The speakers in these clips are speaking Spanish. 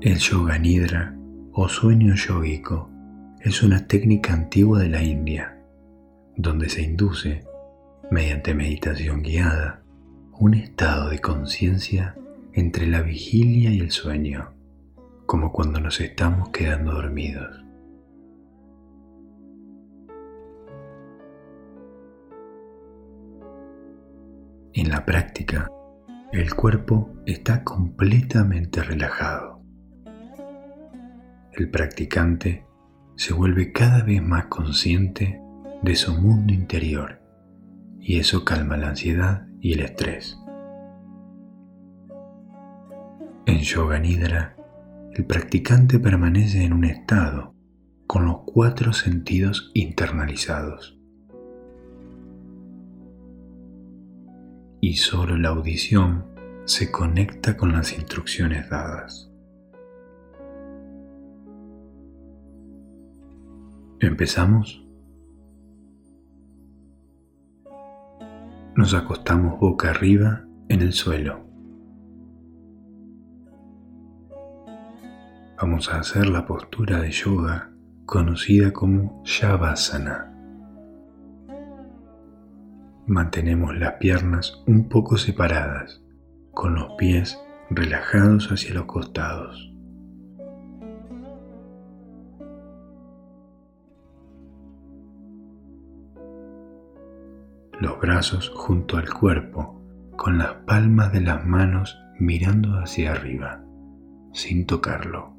El yoga nidra o sueño yógico es una técnica antigua de la India, donde se induce, mediante meditación guiada, un estado de conciencia entre la vigilia y el sueño, como cuando nos estamos quedando dormidos. En la práctica, el cuerpo está completamente relajado. El practicante se vuelve cada vez más consciente de su mundo interior y eso calma la ansiedad y el estrés. En Yoga Nidra, el practicante permanece en un estado con los cuatro sentidos internalizados. Y solo la audición se conecta con las instrucciones dadas. ¿Empezamos? Nos acostamos boca arriba en el suelo. Vamos a hacer la postura de yoga conocida como Shavasana. Mantenemos las piernas un poco separadas, con los pies relajados hacia los costados. Los brazos junto al cuerpo, con las palmas de las manos mirando hacia arriba, sin tocarlo.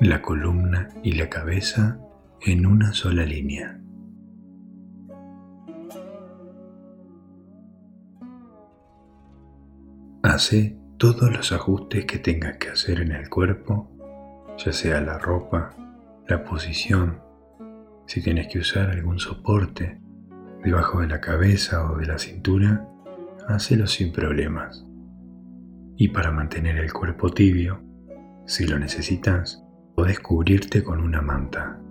La columna y la cabeza en una sola línea. Todos los ajustes que tengas que hacer en el cuerpo, ya sea la ropa, la posición, si tienes que usar algún soporte debajo de la cabeza o de la cintura, hácelo sin problemas. Y para mantener el cuerpo tibio, si lo necesitas, podés cubrirte con una manta.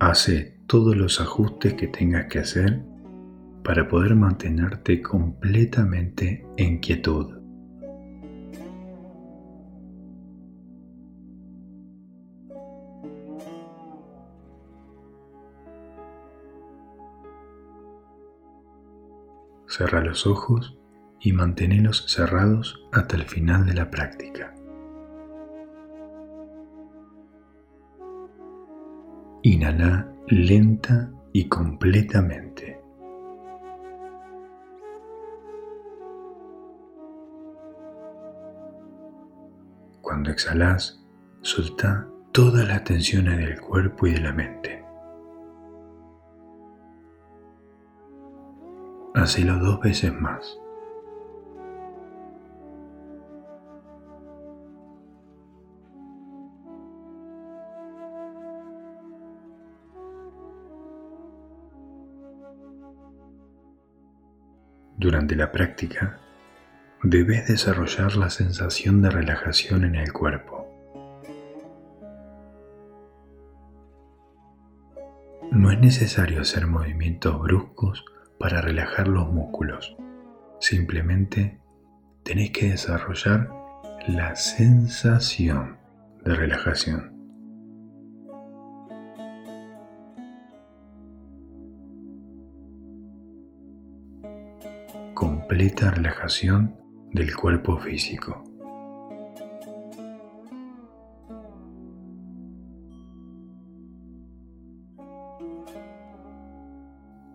Hace todos los ajustes que tengas que hacer para poder mantenerte completamente en quietud. Cerra los ojos y manténlos cerrados hasta el final de la práctica. Inhala lenta y completamente. Cuando exhalas, suelta todas las tensiones del cuerpo y de la mente. Hacelo dos veces más. Durante la práctica, debes desarrollar la sensación de relajación en el cuerpo. No es necesario hacer movimientos bruscos para relajar los músculos. Simplemente tenés que desarrollar la sensación de relajación. Completa relajación del cuerpo físico.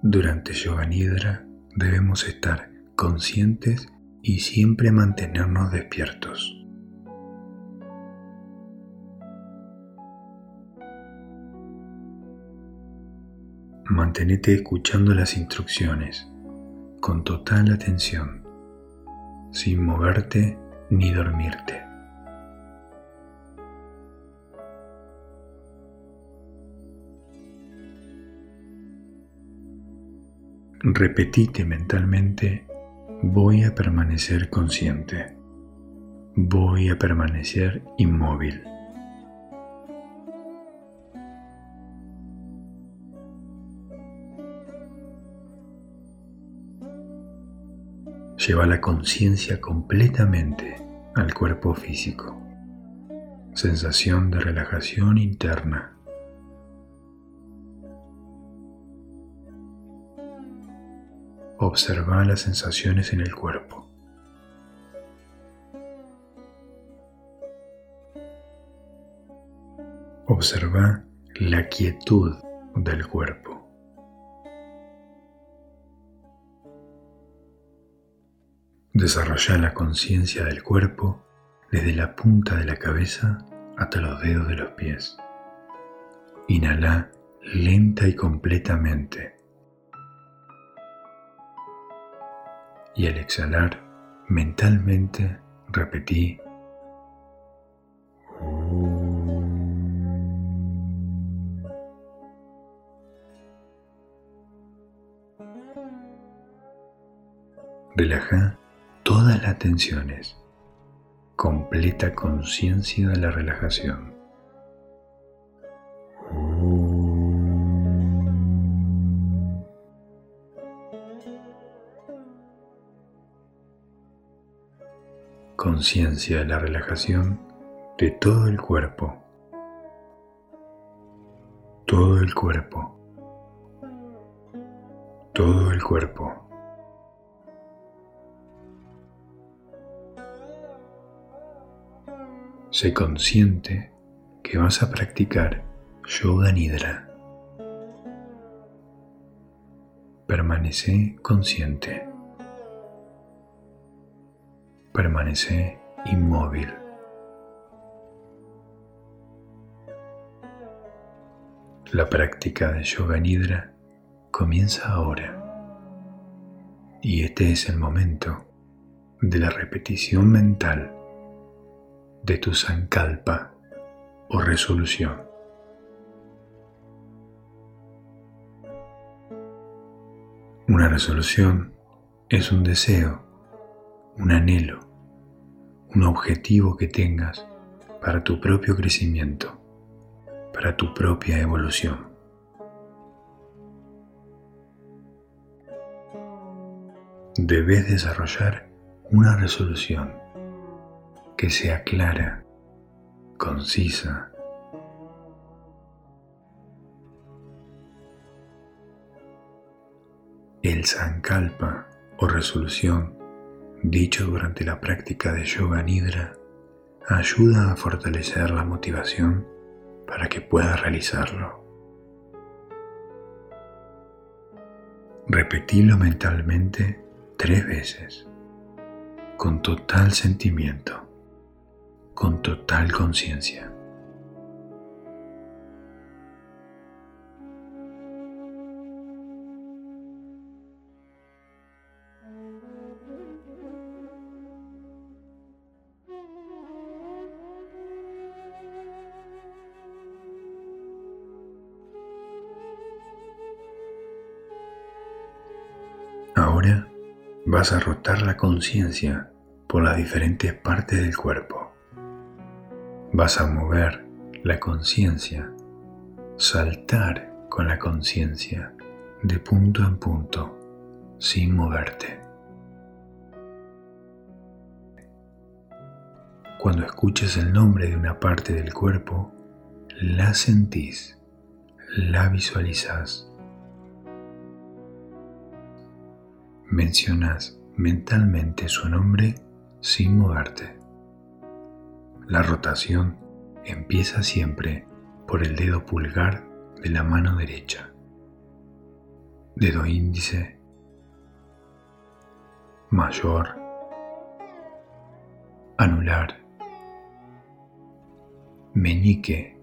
Durante Yoga Nidra debemos estar conscientes y siempre mantenernos despiertos. Mantenete escuchando las instrucciones con total atención sin moverte ni dormirte. Repetite mentalmente, voy a permanecer consciente, voy a permanecer inmóvil. Lleva la conciencia completamente al cuerpo físico. Sensación de relajación interna. Observa las sensaciones en el cuerpo. Observa la quietud del cuerpo. Desarrolla la conciencia del cuerpo desde la punta de la cabeza hasta los dedos de los pies. Inhala lenta y completamente. Y al exhalar, mentalmente repetí Relaja todas las tensiones. Completa conciencia de la relajación. Conciencia de la relajación de todo el cuerpo. Todo el cuerpo. Todo el cuerpo. Sé consciente que vas a practicar yoga nidra. Permanece consciente. Permanece inmóvil. La práctica de yoga nidra comienza ahora. Y este es el momento de la repetición mental de tu sankalpa o resolución. Una resolución es un deseo, un anhelo, un objetivo que tengas para tu propio crecimiento, para tu propia evolución. Debes desarrollar una resolución que sea clara, concisa. El sankalpa o resolución dicho durante la práctica de yoga nidra ayuda a fortalecer la motivación para que puedas realizarlo. Repetilo mentalmente tres veces, con total sentimiento con total conciencia. Ahora vas a rotar la conciencia por las diferentes partes del cuerpo. Vas a mover la conciencia, saltar con la conciencia de punto en punto, sin moverte. Cuando escuches el nombre de una parte del cuerpo, la sentís, la visualizás. Mencionas mentalmente su nombre sin moverte. La rotación empieza siempre por el dedo pulgar de la mano derecha, dedo índice, mayor, anular, meñique,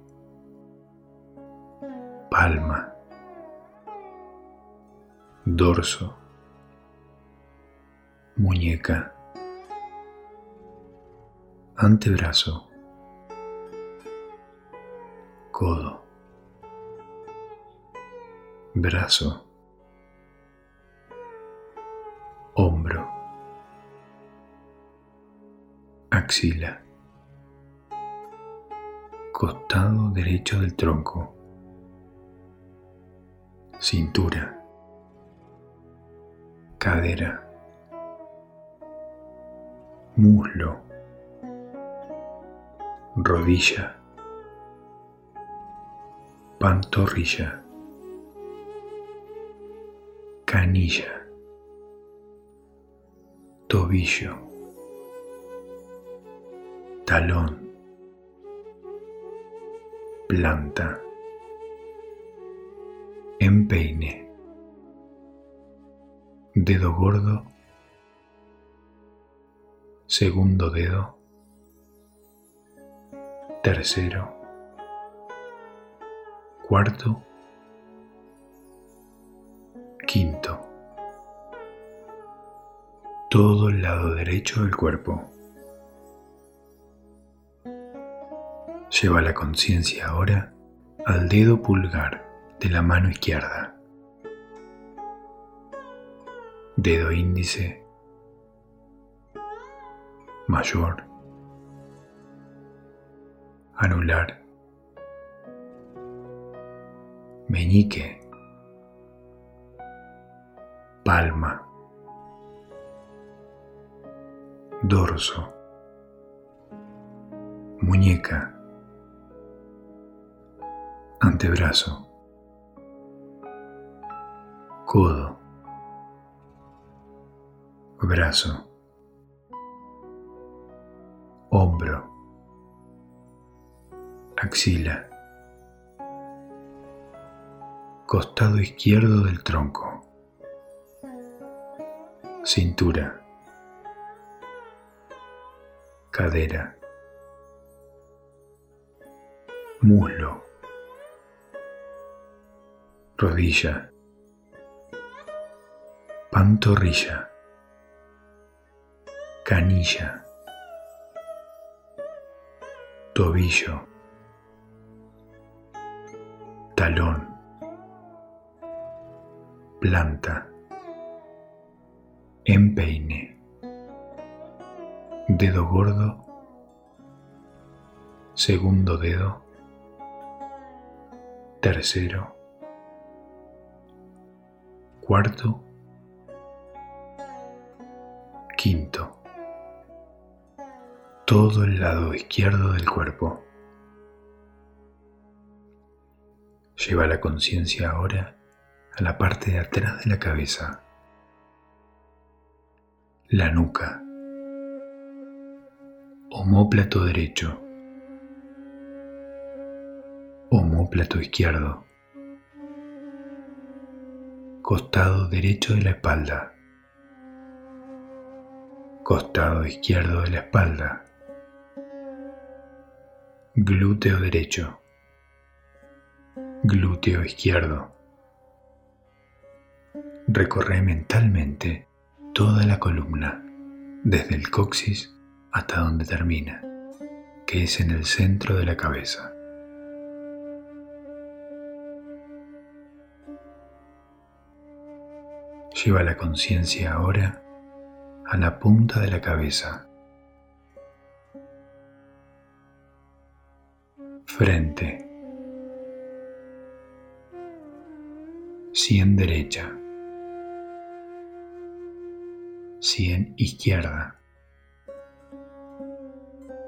palma, dorso, muñeca, antebrazo, codo, brazo, hombro, axila, costado derecho del tronco, cintura, cadera, muslo, rodilla, pantorrilla, canilla, tobillo, talón, planta, empeine, dedo gordo, segundo dedo, tercero, cuarto, quinto, todo el lado derecho del cuerpo. Lleva la conciencia ahora al dedo pulgar de la mano izquierda, dedo índice, mayor, anular, meñique, palma, dorso, muñeca, antebrazo, codo, brazo, hombro, axila, costado izquierdo del tronco, cintura, cadera, muslo, rodilla, pantorrilla, canilla, tobillo, talón, planta, empeine, dedo gordo, segundo dedo, tercero, cuarto, quinto todo el lado izquierdo del cuerpo. Lleva la conciencia ahora a la parte de atrás de la cabeza, la nuca, homóplato derecho, homóplato izquierdo, costado derecho de la espalda, costado izquierdo de la espalda, glúteo derecho, glúteo izquierdo. Recorre mentalmente toda la columna, desde el coxis hasta donde termina, que es en el centro de la cabeza. Lleva la conciencia ahora a la punta de la cabeza frente, sien derecha, sien izquierda,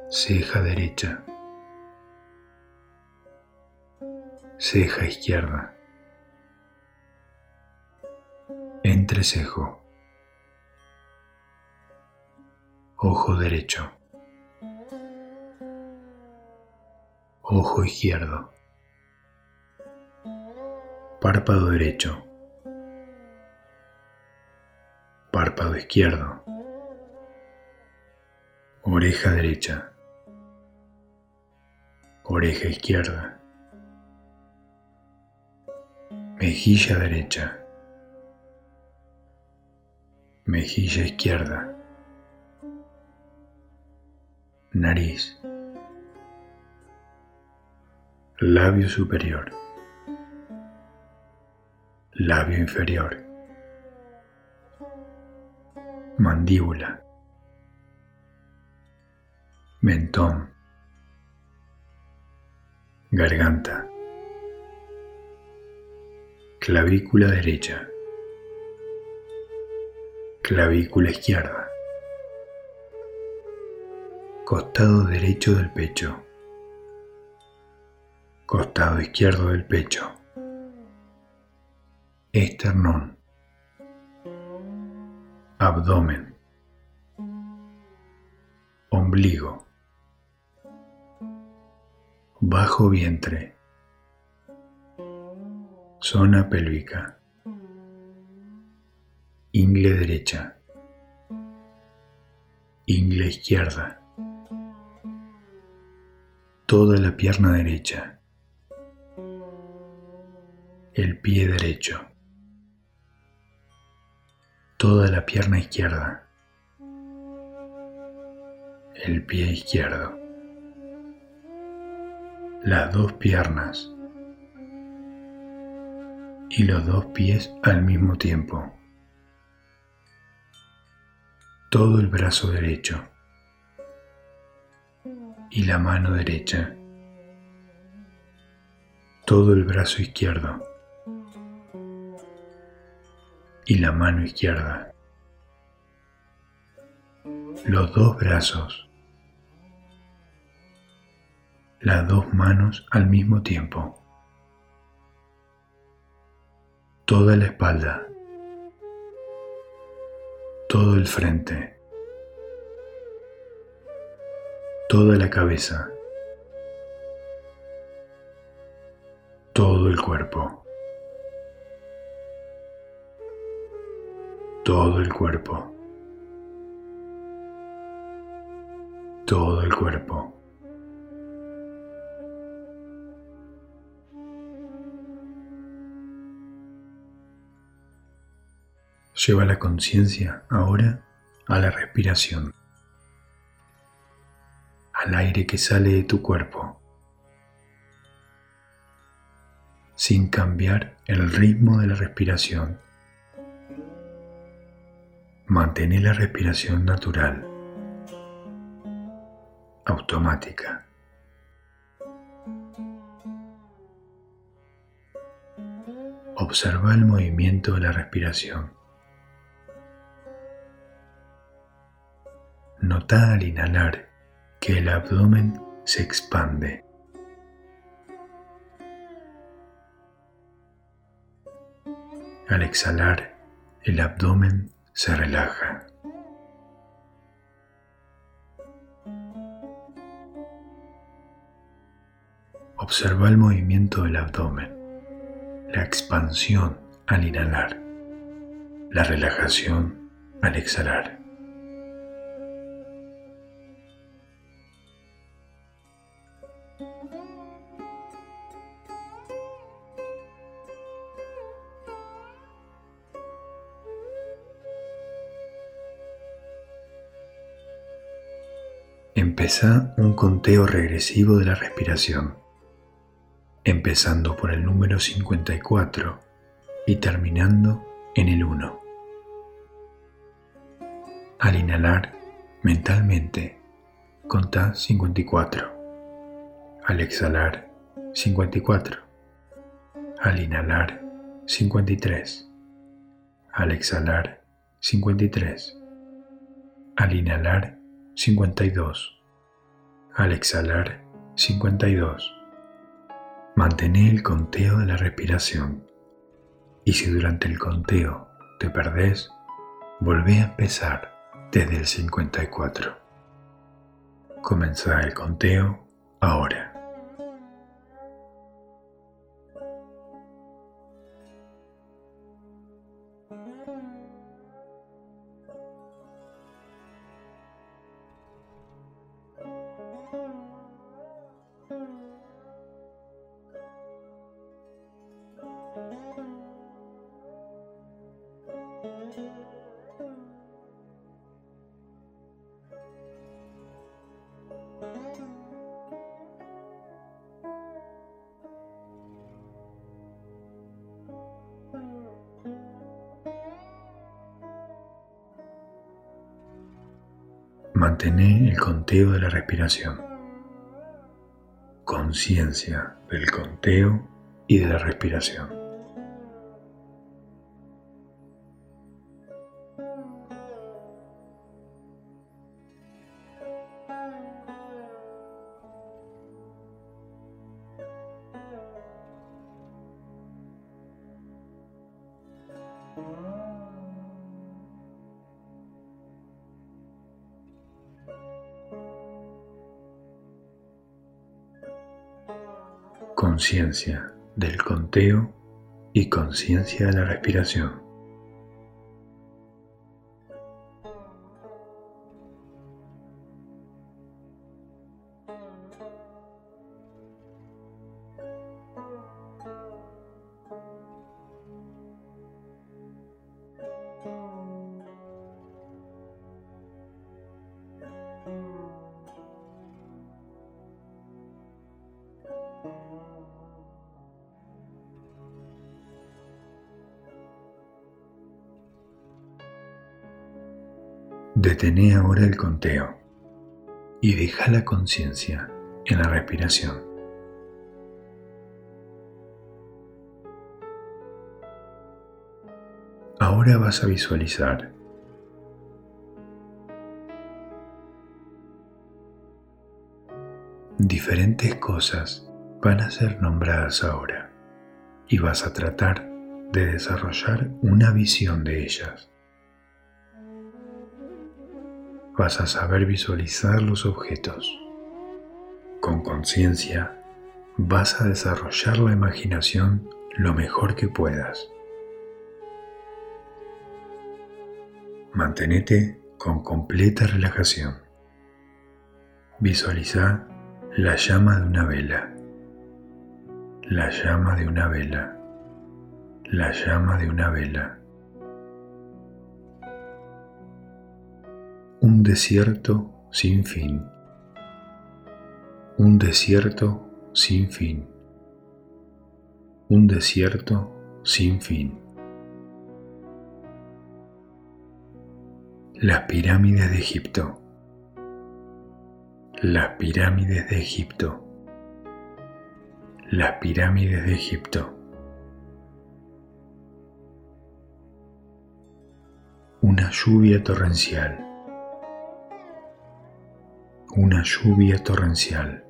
ceja derecha, ceja izquierda, entrecejo, ojo derecho. ojo izquierdo, párpado derecho, párpado izquierdo, oreja derecha, oreja izquierda, mejilla derecha, mejilla izquierda, nariz. Labio superior, labio inferior, mandíbula, mentón, garganta, clavícula derecha, clavícula izquierda, costado derecho del pecho, costado izquierdo del pecho, esternón, abdomen, ombligo, bajo vientre, zona pélvica, ingle derecha, ingle izquierda, toda la pierna derecha, el pie derecho, toda la pierna izquierda, el pie izquierdo, las dos piernas. Y los dos pies al mismo tiempo, todo el brazo derecho. Y la mano derecha, todo el brazo izquierdo y la mano izquierda, los dos brazos, las dos manos al mismo tiempo, toda la espalda, todo el frente, toda la cabeza, todo el cuerpo. Todo el cuerpo, todo el cuerpo. Lleva la conciencia ahora a la respiración, al aire que sale de tu cuerpo, sin cambiar el ritmo de la respiración. Mantén la respiración natural, automática. Observa el movimiento de la respiración. Nota al inhalar que el abdomen se expande. Al exhalar, el abdomen se relaja. Observa el movimiento del abdomen, la expansión al inhalar, la relajación al exhalar. Empezá un conteo regresivo de la respiración, empezando por el número 54 y terminando en el 1. Al inhalar mentalmente, contá 54. Al exhalar, 54. Al inhalar, 53. Al exhalar, 53. Al inhalar, 52 al exhalar 52. Mantén el conteo de la respiración y si durante el conteo te perdés, volvé a empezar desde el 54. Comenzá el conteo ahora. Mantener el conteo de la respiración. Conciencia del conteo y de la respiración. Conciencia del conteo y conciencia de la respiración. Detene ahora el conteo y deja la conciencia en la respiración. Ahora vas a visualizar diferentes cosas van a ser nombradas ahora y vas a tratar de desarrollar una visión de ellas vas a saber visualizar los objetos. Con conciencia vas a desarrollar la imaginación lo mejor que puedas. Mantenete con completa relajación. Visualiza la llama de una vela, la llama de una vela, la llama de una vela. Un desierto sin fin, un desierto sin fin, un desierto sin fin. Las pirámides de Egipto, las pirámides de Egipto, las pirámides de Egipto. Una lluvia torrencial una lluvia torrencial,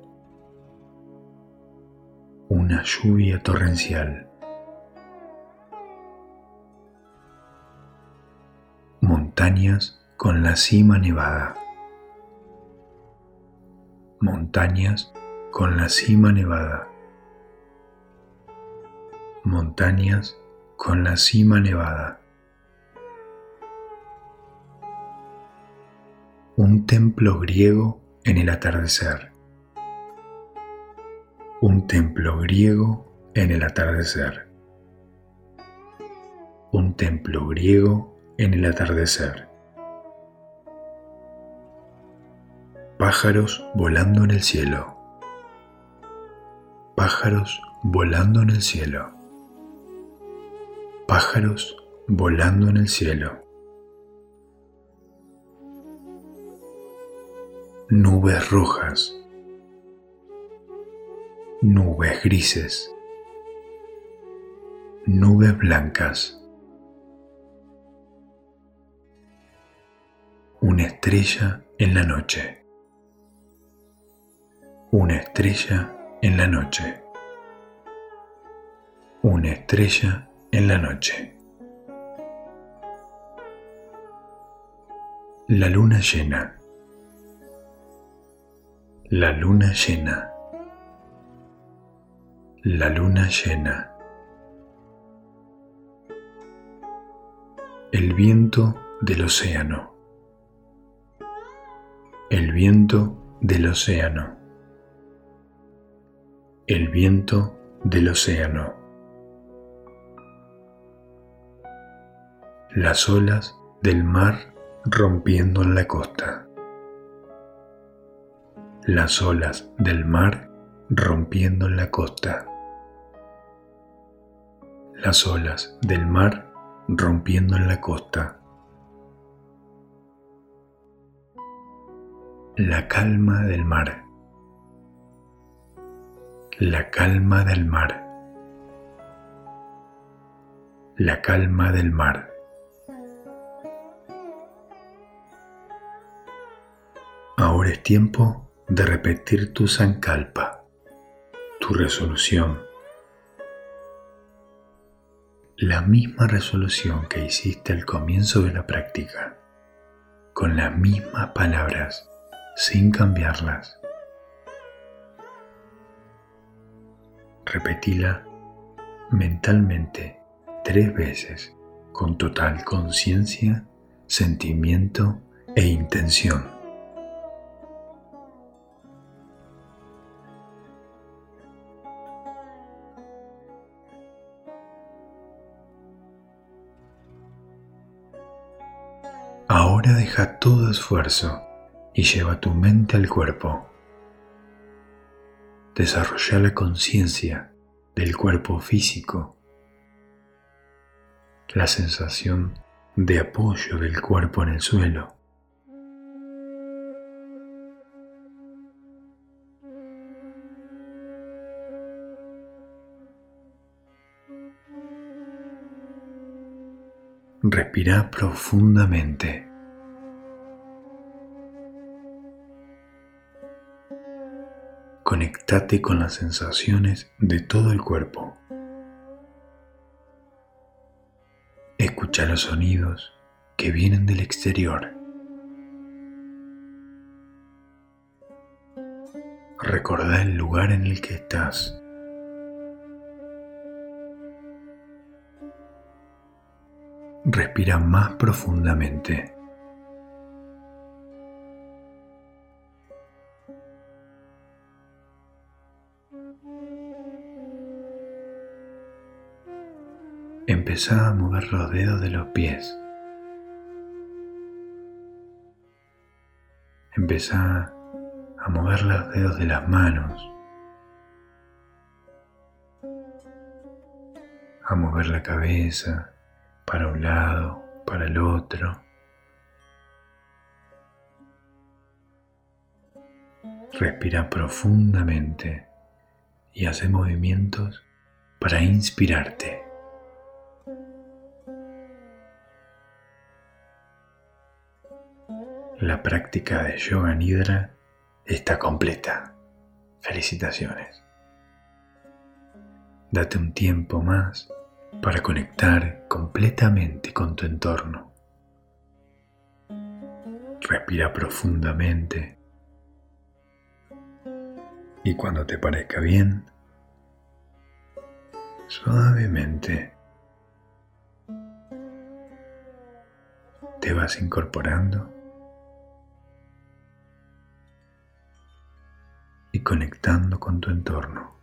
una lluvia torrencial. Montañas con la cima nevada. Montañas con la cima nevada. Montañas con la cima nevada. Un templo griego en el atardecer. Un templo griego en el atardecer. Un templo griego en el atardecer. Pájaros volando en el cielo. Pájaros volando en el cielo. Pájaros volando en el cielo. Nubes rojas, nubes grises, nubes blancas, una estrella en la noche, una estrella en la noche, una estrella en la noche. La luna llena la luna llena. La luna llena. El viento del océano. El viento del océano. El viento del océano. Las olas del mar rompiendo en la costa las olas del mar rompiendo en la costa. Las olas del mar rompiendo en la costa. La calma del mar. La calma del mar. La calma del mar. Ahora es tiempo de repetir tu sankalpa, tu resolución, la misma resolución que hiciste al comienzo de la práctica, con las mismas palabras, sin cambiarlas. repetila mentalmente tres veces con total conciencia, sentimiento e intención. Deja todo esfuerzo y lleva tu mente al cuerpo. Desarrolla la conciencia del cuerpo físico, la sensación de apoyo del cuerpo en el suelo. Respira profundamente. Conectate con las sensaciones de todo el cuerpo. Escucha los sonidos que vienen del exterior. Recordá el lugar en el que estás. Respira más profundamente. Empezá a mover los dedos de los pies. Empezá a mover los dedos de las manos. A mover la cabeza para un lado, para el otro. Respira profundamente y hace movimientos para inspirarte. La práctica de Yoga Nidra está completa. Felicitaciones. Date un tiempo más para conectar completamente con tu entorno. Respira profundamente y cuando te parezca bien, suavemente te vas incorporando conectando con tu entorno.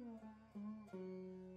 Mm-hmm.